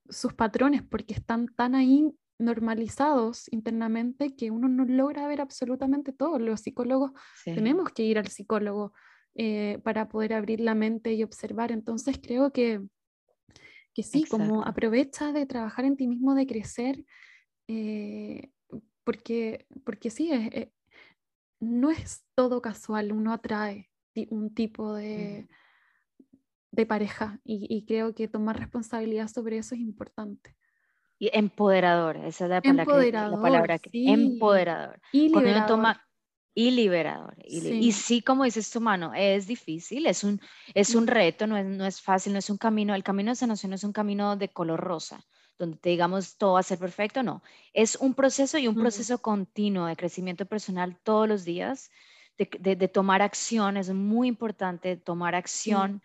Speaker 1: sus patrones porque están tan ahí normalizados internamente que uno no logra ver absolutamente todo. Los psicólogos
Speaker 2: Sí,
Speaker 1: tenemos que ir al psicólogo eh, para poder abrir la mente y observar. Entonces creo que, que sí, como aprovecha de trabajar en ti mismo, de crecer, eh, porque, porque sí, es- no es todo casual, uno atrae un tipo de, de pareja y, y creo que tomar responsabilidad sobre eso es importante.
Speaker 2: Y empoderador, esa es la palabra que, la
Speaker 1: Empoderador,
Speaker 2: palabra que,
Speaker 1: sí,
Speaker 2: empoderador.
Speaker 1: y
Speaker 2: Cuando uno
Speaker 1: liberador,
Speaker 2: toma, y liberador. Y, li- y
Speaker 1: sí.
Speaker 2: sí, como dices tu mano, es difícil, es un, es un reto, no es, no es fácil, no es un camino, el camino de sanación no es un camino de color rosa, donde te digamos todo va a ser perfecto, no. Es un proceso y un proceso continuo de crecimiento personal todos los días, de, de- de tomar acción, es muy importante tomar acción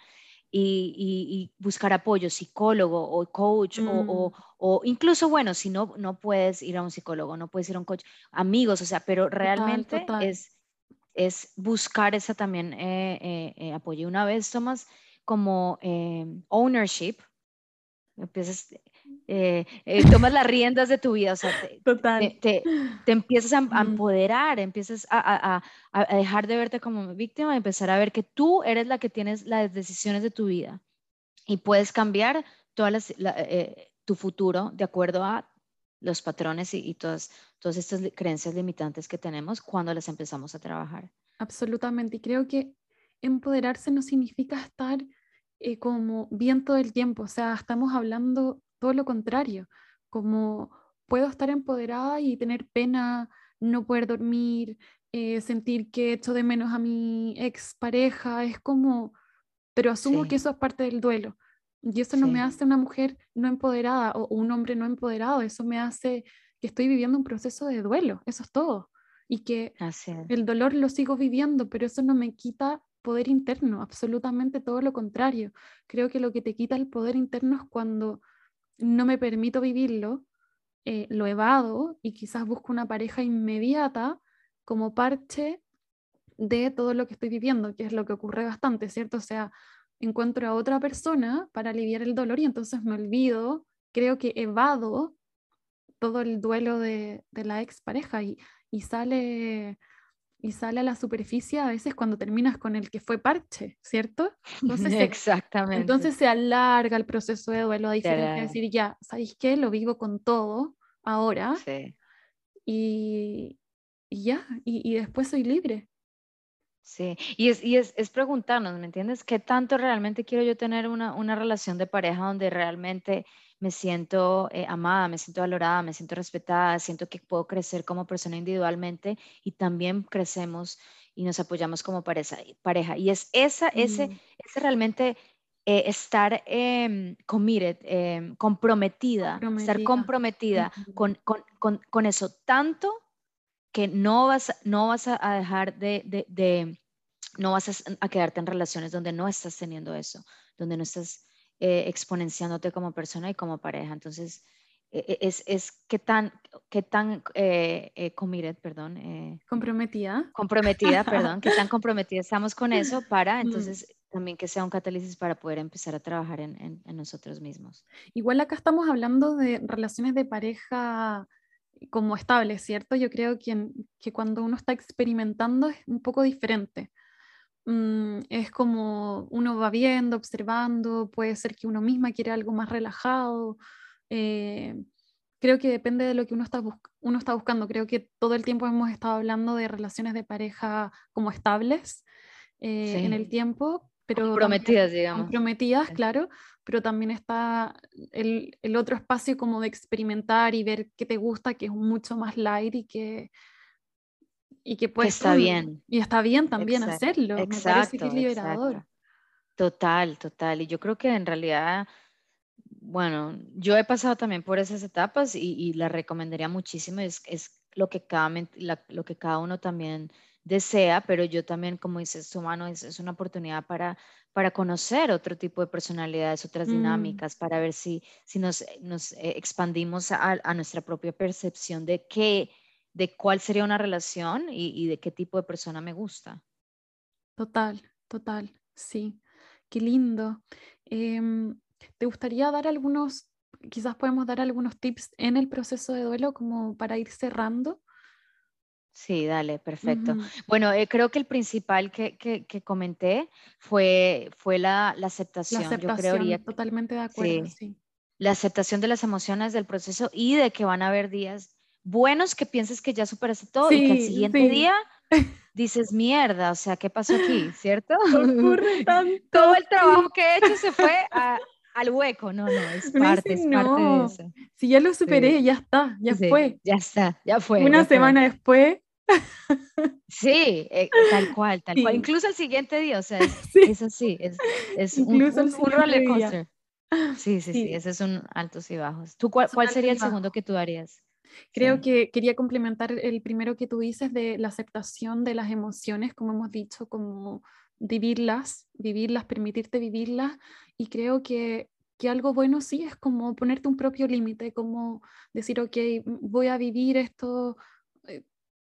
Speaker 2: y, y- y buscar apoyo, psicólogo o coach o, o-
Speaker 1: mm,
Speaker 2: o incluso, bueno, si no, no puedes ir a un psicólogo, no puedes ir a un coach, amigos, o sea, pero realmente
Speaker 1: total.
Speaker 2: es, es buscar esa también eh, eh, eh, apoyo. Una vez tomas como eh, ownership, empiezas, eh, eh, tomas las riendas de tu vida, o sea, te,
Speaker 1: Total.
Speaker 2: te, te- te empiezas a, a empoderar, empiezas a, a- a- dejar de verte como víctima y empezar a ver que tú eres la que tienes las decisiones de tu vida y puedes cambiar todas las, la- eh, tu futuro de acuerdo a los patrones y, y todas, todas estas creencias limitantes que tenemos cuando las empezamos a trabajar.
Speaker 1: absolutamente. Y creo que empoderarse no significa estar eh, como bien todo el tiempo. O sea, estamos hablando todo lo contrario. Como puedo estar empoderada y tener pena, no poder dormir, eh, sentir que echo de menos a mi ex pareja. Es como, pero asumo que eso es parte del duelo. Y eso no me hace una mujer no empoderada o un hombre no empoderado. Eso me hace que estoy viviendo un proceso de duelo. Eso es todo. Y que el dolor lo sigo viviendo, pero eso no me quita poder interno, absolutamente todo lo contrario. Creo que lo que te quita el poder interno es cuando no me permito vivirlo, eh, lo evado y quizás busco una pareja inmediata como parche de todo lo que estoy viviendo, que es lo que ocurre bastante, ¿cierto? O sea, encuentro a otra persona para aliviar el dolor y entonces me olvido, creo que evado todo el duelo de, de la expareja y, y sale y sale a la superficie a veces cuando terminas con el que fue parche, ¿cierto? <laughs> Entonces se,
Speaker 2: Exactamente.
Speaker 1: entonces se alarga el proceso de duelo, a diferencia de decir, ya, ¿sabéis qué? Lo vivo con todo ahora
Speaker 2: Sí,
Speaker 1: y, y ya, y, y después soy libre.
Speaker 2: sí. Y es, y es, es preguntarnos, ¿me entiendes? ¿Qué tanto realmente quiero yo tener una, una relación de pareja donde realmente me siento eh, amada, me siento valorada, me siento respetada, siento que puedo crecer como persona individualmente y también crecemos y nos apoyamos como pareja. pareja. Y es esa, ese,
Speaker 1: Mm,
Speaker 2: ese realmente eh, estar em, committed, em, comprometida, estar
Speaker 1: comprometida.
Speaker 2: con, con, con, con eso tanto que no vas, no vas a dejar de, de- de- no vas a quedarte en relaciones donde no estás teniendo eso, donde no estás eh, exponenciándote como persona y como pareja. Entonces, e, e, es, es qué tan, qué tan eh, eh, committed, perdón. Eh,
Speaker 1: comprometida.
Speaker 2: Comprometida, <laughs> perdón, qué tan comprometida estamos con eso para mm. entonces también que sea un catálisis para poder empezar a trabajar en, en, en, nosotros mismos.
Speaker 1: Igual acá estamos hablando de relaciones de pareja como estables, ¿cierto? Yo creo que, que cuando uno está experimentando es un poco diferente. Mm, es como uno va viendo, observando, puede ser que uno misma quiere algo más relajado, eh, creo que depende de lo que uno está, uno está buscando. Creo que todo el tiempo hemos estado hablando de relaciones de pareja como estables eh, en el tiempo, pero
Speaker 2: comprometidas, digamos.
Speaker 1: Comprometidas, claro, pero también está el, el, otro espacio como de experimentar y ver qué te gusta, que es mucho más light y que y que pues
Speaker 2: está bien.
Speaker 1: y está bien también hacerlo exacto, me parece que es liberador.
Speaker 2: Total total y yo creo que en realidad bueno, yo he pasado también por esas etapas y, la recomendaría muchísimo, es, es lo, que cada, lo que cada uno también desea, pero yo también, como dices, su mano es, es, una oportunidad para, para conocer otro tipo de personalidades, otras mm. dinámicas, para ver si, si nos, nos eh, expandimos a, a, nuestra propia percepción de qué, de cuál sería una relación y, y de qué tipo de persona me gusta.
Speaker 1: Total, total, sí. Qué lindo. Eh, ¿Te gustaría dar algunos, quizás podemos dar algunos tips en el proceso de duelo como para ir cerrando?
Speaker 2: Sí, dale, perfecto. Bueno, eh, creo que el principal que, que, comenté fue, fue la, la aceptación.
Speaker 1: La aceptación, yo totalmente de acuerdo, sí.
Speaker 2: La aceptación de las emociones del proceso y de que van a haber días buenos que pienses que ya superaste todo y que al siguiente día <laughs> dices, mierda, o sea, ¿qué pasó aquí? ¿Cierto? <laughs>
Speaker 1: Ocurre <laughs> tanto.
Speaker 2: Todo el trabajo que he hecho se fue a, al hueco, no, no, es parte, es parte de eso.
Speaker 1: Si ya lo superé, ya está, ya fue.
Speaker 2: Ya está, ya fue.
Speaker 1: Una semana después.
Speaker 2: Sí, eh, tal cual, tal cual. Incluso el siguiente día, o sea, es, así, es, es un, un, roller coaster. Sí, sí, sí, ese es un altos y bajos. ¿Tú cuál, cuál sería el segundo que tú harías?
Speaker 1: Creo que quería complementar el primero que tú dices de la aceptación de las emociones, como hemos dicho, como vivirlas, vivirlas, permitirte vivirlas. Y creo que, que algo bueno sí es como ponerte un propio límite, como decir, ok, voy a vivir esto eh,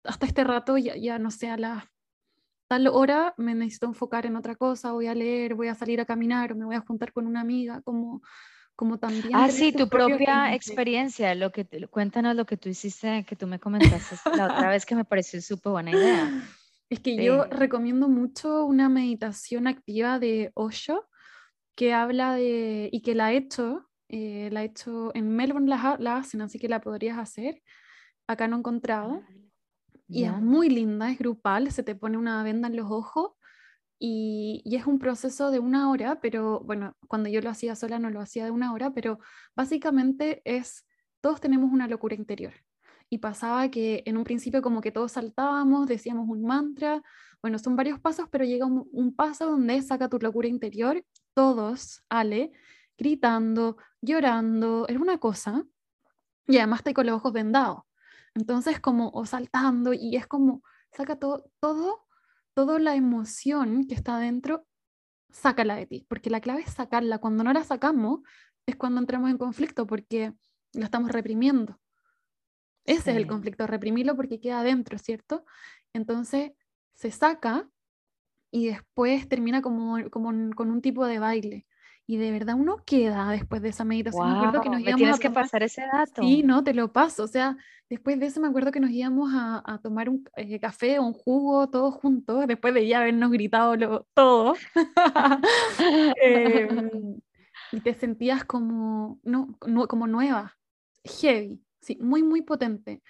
Speaker 1: hasta este rato, ya, ya no sé, a la tal hora me necesito enfocar en otra cosa, voy a leer, voy a salir a caminar, me voy a juntar con una amiga, como, como también...
Speaker 2: Ah, sí, tu propia experiencia, lo que, cuéntanos lo que tú hiciste, que tú me comentaste la otra vez que me pareció súper buena idea. <laughs>
Speaker 1: Es que yo recomiendo mucho una meditación activa de Osho que habla de, y que la he hecho, eh, la he hecho en Melbourne, la, la, hacen, así que la podrías hacer. Acá no he encontrado. Y es muy linda, es grupal, se te pone una venda en los ojos y, y, es un proceso de una hora, pero bueno, cuando yo lo hacía sola no lo hacía de una hora, pero básicamente es, todos tenemos una locura interior y pasaba que en un principio como que todos saltábamos, decíamos un mantra, bueno, son varios pasos, pero llega un, paso donde saca tu locura interior, todos, Ale, gritando, llorando, es una cosa, y además estoy con los ojos vendados. Entonces como o saltando y es como saca todo, todo, toda la emoción que está dentro, sácala de ti, porque la clave es sacarla. Cuando no la sacamos es cuando entramos en conflicto porque la estamos reprimiendo. Ese es el conflicto, reprimirlo porque queda adentro, ¿cierto? Entonces se saca y después termina como, como con un tipo de baile. Y de verdad uno queda después de esa meditación.
Speaker 2: me acuerdo que nos íbamos tienes que pasar ese dato.
Speaker 1: Sí, no, te lo paso. O sea, después de eso me acuerdo que nos íbamos a, a tomar un eh, café o un jugo todos juntos, después de ya habernos gritado lo, todo. <laughs> Em, <laughs> y te sentías como, no, como nueva, heavy. Sí, muy, muy potente.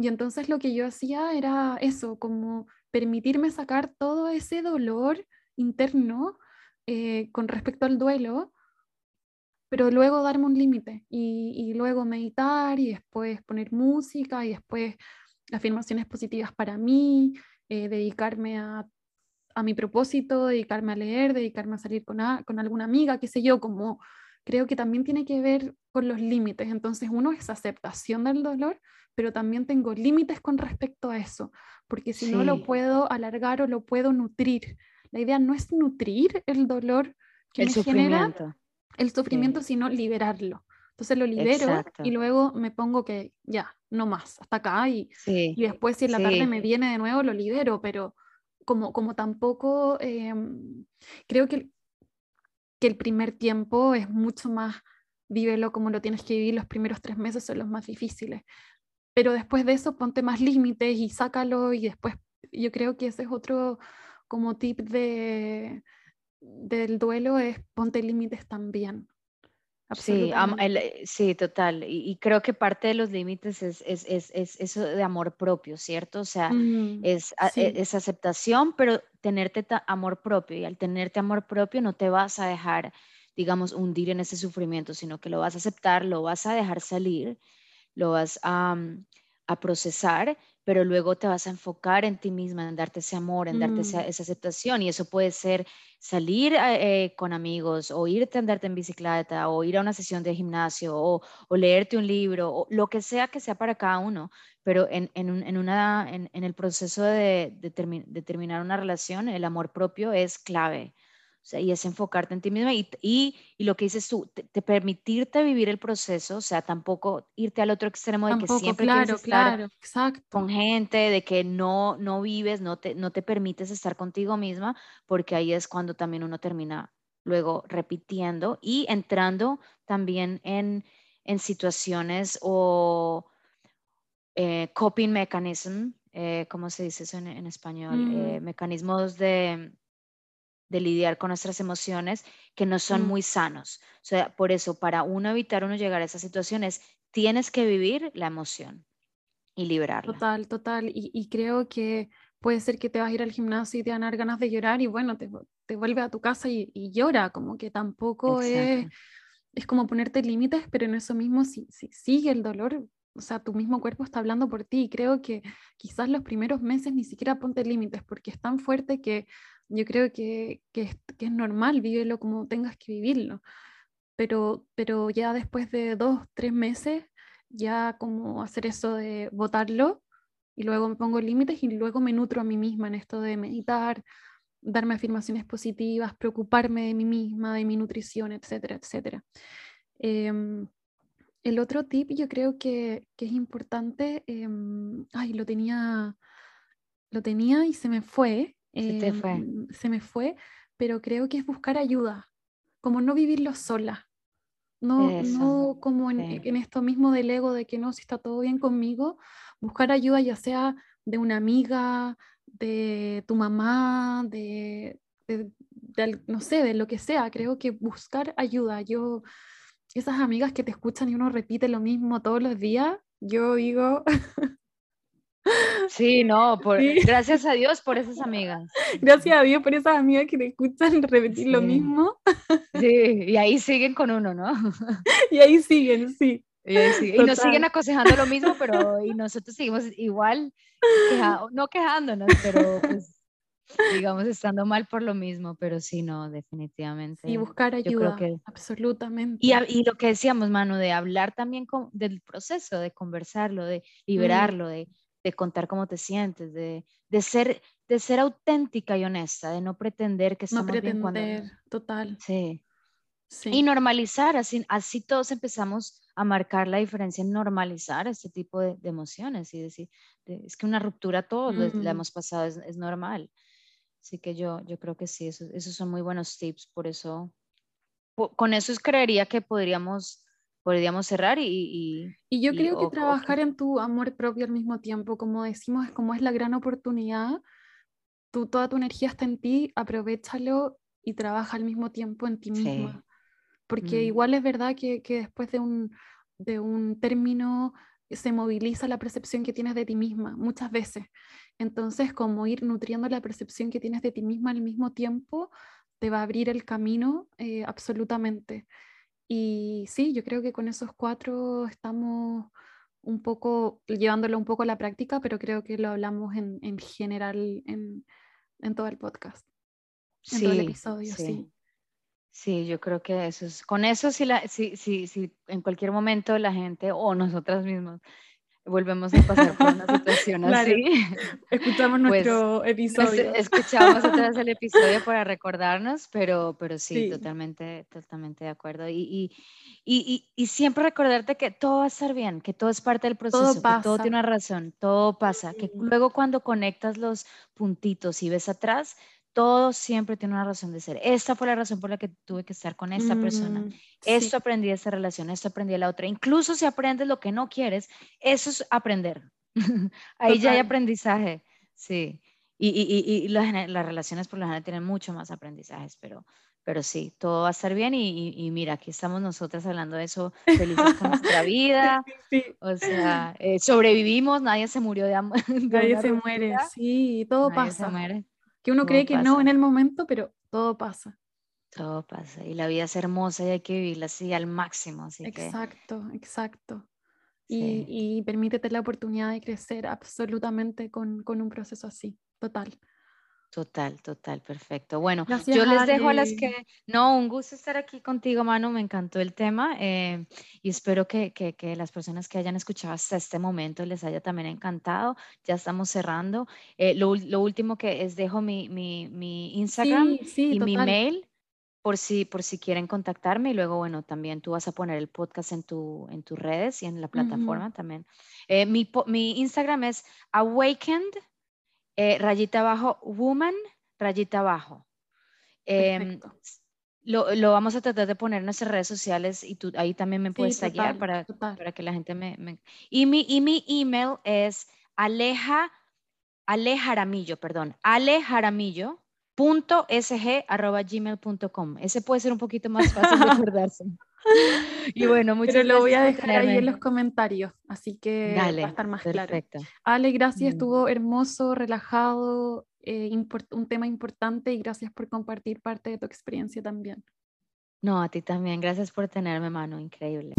Speaker 1: Y entonces lo que yo hacía era eso, como permitirme sacar todo ese dolor interno eh, con respecto al duelo, pero luego darme un límite y, luego meditar y después poner música y después afirmaciones positivas para mí, eh, dedicarme a, a, mi propósito, dedicarme a leer, dedicarme a salir con, con alguna amiga, qué sé yo, como creo que también tiene que ver con los límites. Entonces, uno es aceptación del dolor, pero también tengo límites con respecto a eso, porque si no lo puedo alargar o lo puedo nutrir. La idea no es nutrir el dolor que
Speaker 2: el
Speaker 1: me
Speaker 2: sufrimiento.
Speaker 1: genera el sufrimiento, sino liberarlo. Entonces lo libero y luego me pongo que ya, no más, hasta acá y, y después si en la tarde me viene de nuevo lo libero, pero como, como tampoco em, creo que, que el primer tiempo es mucho más, vívelo como lo tienes que vivir, los primeros tres meses son los más difíciles, pero después de eso ponte más <laughs> límites y sácalo y después yo creo que ese es otro como tip de, del duelo es ponte límites también.
Speaker 2: Sí, eh, sí, total. Y, creo que parte de los límites es, es, es, es, eso de amor propio, ¿cierto? O sea, mm, es, e, es aceptación, pero tenerte amor propio. Y al tenerte amor propio no te vas a dejar, digamos, hundir en ese sufrimiento, sino que lo vas a aceptar, lo vas a dejar salir, lo vas a, mm, a procesar pero luego te vas a enfocar en ti misma, en darte ese amor, en darte esa, mm. aceptación. Y eso puede ser salir eh, con amigos o irte a andarte en bicicleta o ir a una sesión de gimnasio o, leerte un libro o lo que sea que sea para cada uno. Pero en, en, una, en, el proceso de, de terminar una relación, el amor propio es clave y es enfocarte en ti misma y, y, y lo que dices tú, te, permitirte vivir el proceso, o sea, tampoco irte al otro extremo de que siempre
Speaker 1: claro,
Speaker 2: quieres
Speaker 1: estar exacto.
Speaker 2: con gente, de que no, no vives, no te, no te permites estar contigo misma, porque ahí es cuando también uno termina luego repitiendo y entrando también en, en situaciones o eh, coping mechanism, eh, ¿cómo se dice eso en, español? Eh, mm. mecanismos de de lidiar con nuestras emociones que no son mm. muy sanos. O sea, por eso, para uno evitar uno llegar a esas situaciones, tienes que vivir la emoción y liberarla.
Speaker 1: Total, total. Y, creo que puede ser que te vas a ir al gimnasio y te van a dar ganas de llorar y bueno, te, te vuelve a tu casa y, llora, como que tampoco es, es como ponerte límites, pero en eso mismo, si, si sigue el dolor, o sea, tu mismo cuerpo está hablando por ti. Y creo que quizás los primeros meses ni siquiera ponte límites porque es tan fuerte que yo creo que, que, es, normal, vívelo como tengas que vivirlo. Pero, pero ya después de dos, tres meses, ya como hacer eso de votarlo y luego me pongo límites y luego me nutro a mí misma en esto de meditar, darme afirmaciones positivas, preocuparme de mí misma, de mi nutrición, etcétera, etcétera. Em, el otro tip yo creo que, que es importante, em, ay, lo tenía, lo tenía y se me fue,
Speaker 2: se fue.
Speaker 1: Em, se me fue, pero creo que es buscar ayuda, como no vivirlo sola. No, no como en, en, esto mismo del ego de que no, si está todo bien conmigo, buscar ayuda ya sea de una amiga, de tu mamá, de, de, no sé, de lo que sea. Creo que buscar ayuda. Yo, esas amigas que te escuchan y uno repite lo mismo todos los días, yo digo, <laughs>
Speaker 2: Sí, no, por, <laughs> gracias a Dios por esas amigas.
Speaker 1: Gracias a Dios por esas amigas que te escuchan <laughs> repetir lo mismo.
Speaker 2: Sí, y ahí siguen con uno, ¿no? <laughs>
Speaker 1: Y ahí siguen, sí.
Speaker 2: Y, nos siguen aconsejando lo mismo, pero y nosotros seguimos igual, no quejándonos, pero pues, digamos, estando mal por lo mismo, pero sí, no, definitivamente.
Speaker 1: Y buscar ayuda, absolutamente.
Speaker 2: Y, y, lo que decíamos, Manu, de hablar también del proceso, de conversarlo, de liberarlo, de de contar cómo te sientes, de, de, ser, de ser auténtica y honesta, de no pretender que estamos
Speaker 1: no pretender,
Speaker 2: bien
Speaker 1: cuando... total.
Speaker 2: Sí. sí. Y normalizar, así, así todos empezamos a marcar la diferencia en normalizar este tipo de, emociones y decir, es que una ruptura todos la hemos pasado, es, es, normal. Así que yo, yo creo que sí, esos, esos son muy buenos tips, por eso, con eso creería que podríamos podríamos cerrar y...
Speaker 1: Y, yo creo que trabajar en tu amor propio al mismo tiempo, como decimos, es como es la gran oportunidad, tú, toda tu energía está en ti, aprovechalo y trabaja al mismo tiempo en ti misma. Porque mm. igual es verdad que, que después de un, de un término se moviliza la percepción que tienes de ti misma muchas veces. Entonces, como ir nutriendo la percepción que tienes de ti misma al mismo tiempo, te va a abrir el camino eh, absolutamente. Y sí, yo creo que con esos cuatro estamos un poco llevándolo un poco a la práctica, pero creo que lo hablamos en, en general en, en, todo el podcast, en sí, todo el episodio, sí.
Speaker 2: sí. yo creo que eso es, con eso si, la, si, si, si en cualquier momento la gente o nosotras mismas volvemos a pasar por una situación así. <laughs>
Speaker 1: Escuchamos pues, nuestro episodio.
Speaker 2: escuchamos vez el <laughs> episodio para recordarnos, pero, pero sí, totalmente, totalmente de acuerdo. Y, y, y, siempre recordarte que todo va a estar bien, que todo es parte del proceso, todo que todo tiene una razón, todo pasa, que luego cuando conectas los puntitos y ves atrás, todo siempre tiene una razón de ser. Esta fue la razón por la que tuve que estar con esta persona. Mm, esto aprendí de esta relación, esto aprendí de la otra. Incluso si aprendes lo que no quieres, eso es aprender. <laughs> Ahí ya hay aprendizaje, sí. Y, y, y, las, relaciones por lo general tienen mucho más aprendizajes, pero, pero sí, todo va a estar bien y, mira, aquí estamos nosotras hablando de eso, felices con nuestra vida, <laughs> o sea, eh, sobrevivimos, nadie se murió de amor. <laughs>
Speaker 1: Nadie se muere, sí, todo pasa. Se muere que uno cree que no en el momento, pero todo pasa.
Speaker 2: Todo pasa. Y la vida es hermosa y hay que vivirla así al máximo. Así
Speaker 1: exacto, exacto. Y, y, permítete la oportunidad de crecer absolutamente con, con un proceso así, total.
Speaker 2: Total, total, perfecto. Bueno, yo les dejo a las que, no, un gusto estar aquí contigo, Manu, me encantó el tema eh, y espero que, que, que, las personas que hayan escuchado hasta este momento les haya también encantado. Ya estamos cerrando. Eh, lo, lo, último que es, dejo mi, mi, mi Instagram y mi mail por si, por si quieren contactarme y luego, bueno, también tú vas a poner el podcast en, tu, en tus redes y en la plataforma también. Eh, mi, mi Instagram es awakened eh, rayita abajo, woman, rayita abajo. Em, lo, lo, vamos a tratar de poner en nuestras redes sociales y tú ahí también me puedes sí, para, para que la gente me, Y, mi, y mi email es aleja, alejaramillo, perdón, alejaramillo punto arroba gmail.com. Ese puede ser un poquito más fácil de <laughs> acordarse. <laughs>
Speaker 1: y bueno, muchas Pero lo voy a dejar ahí en los comentarios, así que va a estar más perfecto. claro. Ale, gracias, mm. estuvo hermoso, relajado, eh, un tema importante y gracias por compartir parte de tu experiencia también.
Speaker 2: No, a ti también, gracias por tenerme, mano, increíble.